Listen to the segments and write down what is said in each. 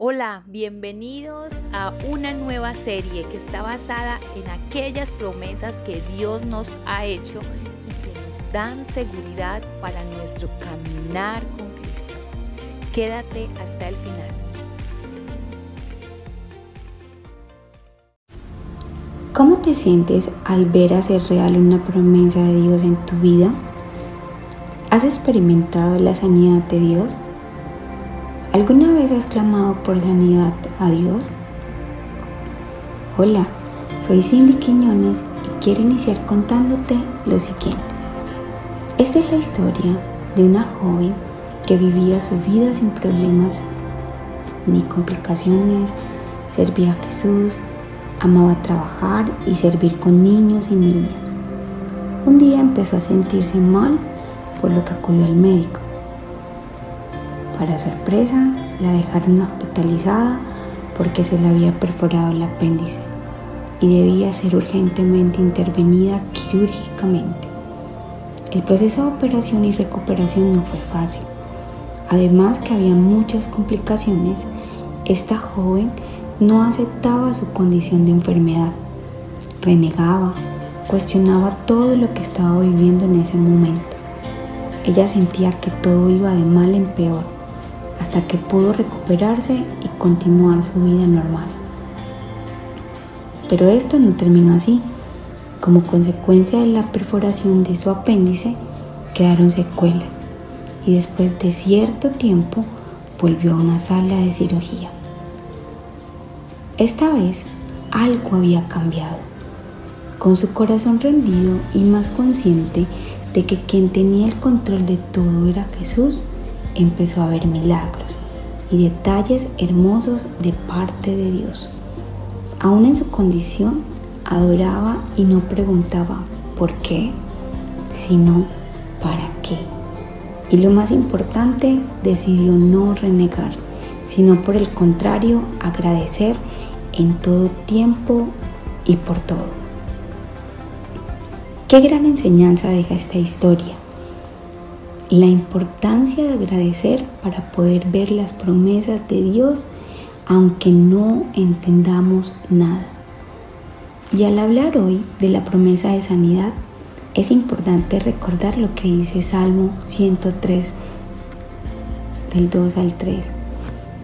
Hola, bienvenidos a una nueva serie que está basada en aquellas promesas que Dios nos ha hecho y que nos dan seguridad para nuestro caminar con Cristo. Quédate hasta el final. ¿Cómo te sientes al ver hacer real una promesa de Dios en tu vida? ¿Has experimentado la sanidad de Dios? ¿Alguna vez has clamado por sanidad a Dios? Hola, soy Cindy Quiñones y quiero iniciar contándote lo siguiente. Esta es la historia de una joven que vivía su vida sin problemas ni complicaciones, servía a Jesús, amaba trabajar y servir con niños y niñas. Un día empezó a sentirse mal por lo que acudió al médico. Para sorpresa, la dejaron hospitalizada porque se le había perforado el apéndice y debía ser urgentemente intervenida quirúrgicamente. El proceso de operación y recuperación no fue fácil. Además que había muchas complicaciones, esta joven no aceptaba su condición de enfermedad. Renegaba, cuestionaba todo lo que estaba viviendo en ese momento. Ella sentía que todo iba de mal en peor hasta que pudo recuperarse y continuar su vida normal. Pero esto no terminó así. Como consecuencia de la perforación de su apéndice, quedaron secuelas y después de cierto tiempo volvió a una sala de cirugía. Esta vez algo había cambiado. Con su corazón rendido y más consciente de que quien tenía el control de todo era Jesús, empezó a ver milagros y detalles hermosos de parte de Dios. Aún en su condición, adoraba y no preguntaba por qué, sino para qué. Y lo más importante, decidió no renegar, sino por el contrario, agradecer en todo tiempo y por todo. Qué gran enseñanza deja esta historia la importancia de agradecer para poder ver las promesas de Dios aunque no entendamos nada. Y al hablar hoy de la promesa de sanidad, es importante recordar lo que dice Salmo 103, del 2 al 3,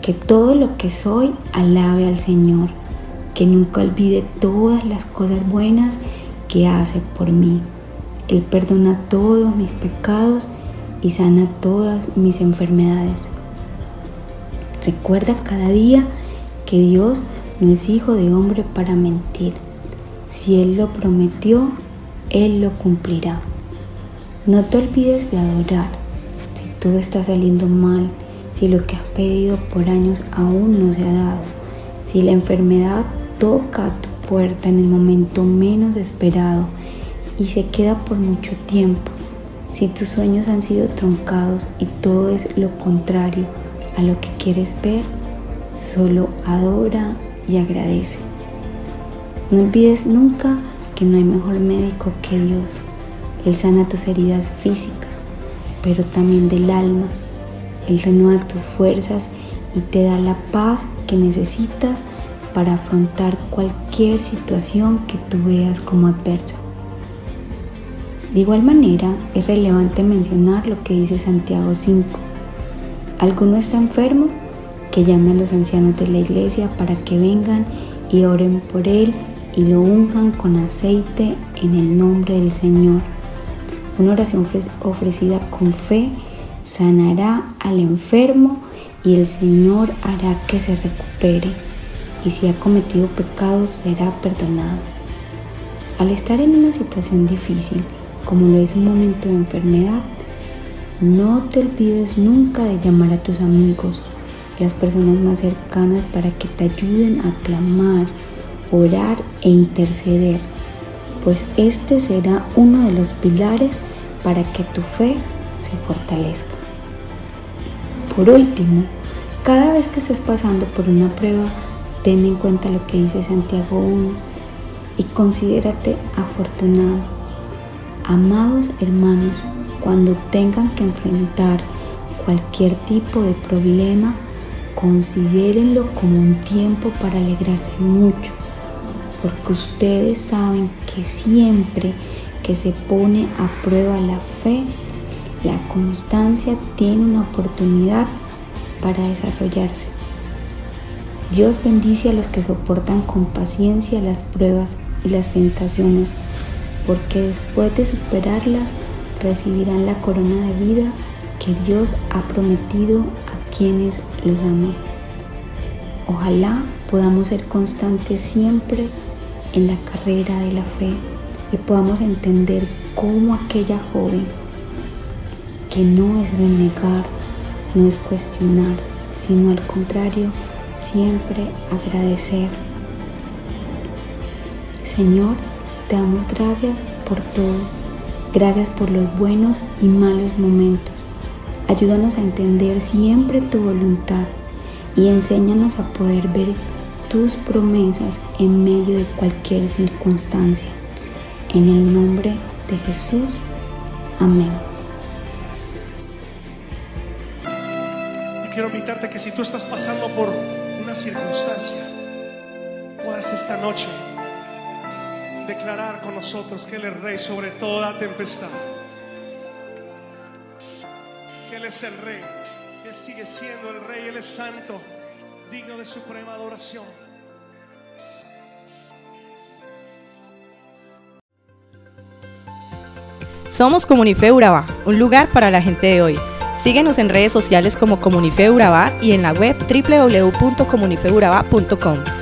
que todo lo que soy alabe al Señor, que nunca olvide todas las cosas buenas que hace por mí. Él perdona todos mis pecados y sana todas mis enfermedades. Recuerda cada día que Dios no es hijo de hombre para mentir. Si Él lo prometió, Él lo cumplirá. No te olvides de adorar. Si todo está saliendo mal, si lo que has pedido por años aún no se ha dado, si la enfermedad toca a tu puerta en el momento menos esperado y se queda por mucho tiempo, si tus sueños han sido truncados y todo es lo contrario a lo que quieres ver, solo adora y agradece. No olvides nunca que no hay mejor médico que Dios. Él sana tus heridas físicas, pero también del alma. Él renueva tus fuerzas y te da la paz que necesitas para afrontar cualquier situación que tú veas como adversa. De igual manera, es relevante mencionar lo que dice Santiago 5. ¿Alguno está enfermo? Que llame a los ancianos de la iglesia para que vengan y oren por él y lo unjan con aceite en el nombre del Señor. Una oración ofrecida con fe sanará al enfermo y el Señor hará que se recupere y si ha cometido pecados será perdonado. Al estar en una situación difícil, como lo es un momento de enfermedad, no te olvides nunca de llamar a tus amigos, las personas más cercanas para que te ayuden a clamar, orar e interceder, pues este será uno de los pilares para que tu fe se fortalezca. Por último, cada vez que estés pasando por una prueba, ten en cuenta lo que dice Santiago 1 y considérate afortunado Amados hermanos, cuando tengan que enfrentar cualquier tipo de problema, considérenlo como un tiempo para alegrarse mucho, porque ustedes saben que siempre que se pone a prueba la fe, la constancia tiene una oportunidad para desarrollarse. Dios bendice a los que soportan con paciencia las pruebas y las tentaciones, porque después de superarlas recibirán la corona de vida que Dios ha prometido a quienes los aman. Ojalá podamos ser constantes siempre en la carrera de la fe y podamos entender cómo aquella joven, que no es renegar, no es cuestionar, sino al contrario, siempre agradecer. Señor, te damos gracias por todo. Gracias por los buenos y malos momentos. Ayúdanos a entender siempre tu voluntad y enséñanos a poder ver tus promesas en medio de cualquier circunstancia. En el nombre de Jesús. Amén. Y quiero invitarte que si tú estás pasando por una circunstancia, puedas esta noche declarar con nosotros que Él es rey sobre toda tempestad. Que Él es el rey. Él sigue siendo el rey. Él es santo, digno de suprema adoración. Somos Comunife Urabá, un lugar para la gente de hoy. Síguenos en redes sociales como Comunife Urabá y en la web www.comunifeurabá.com.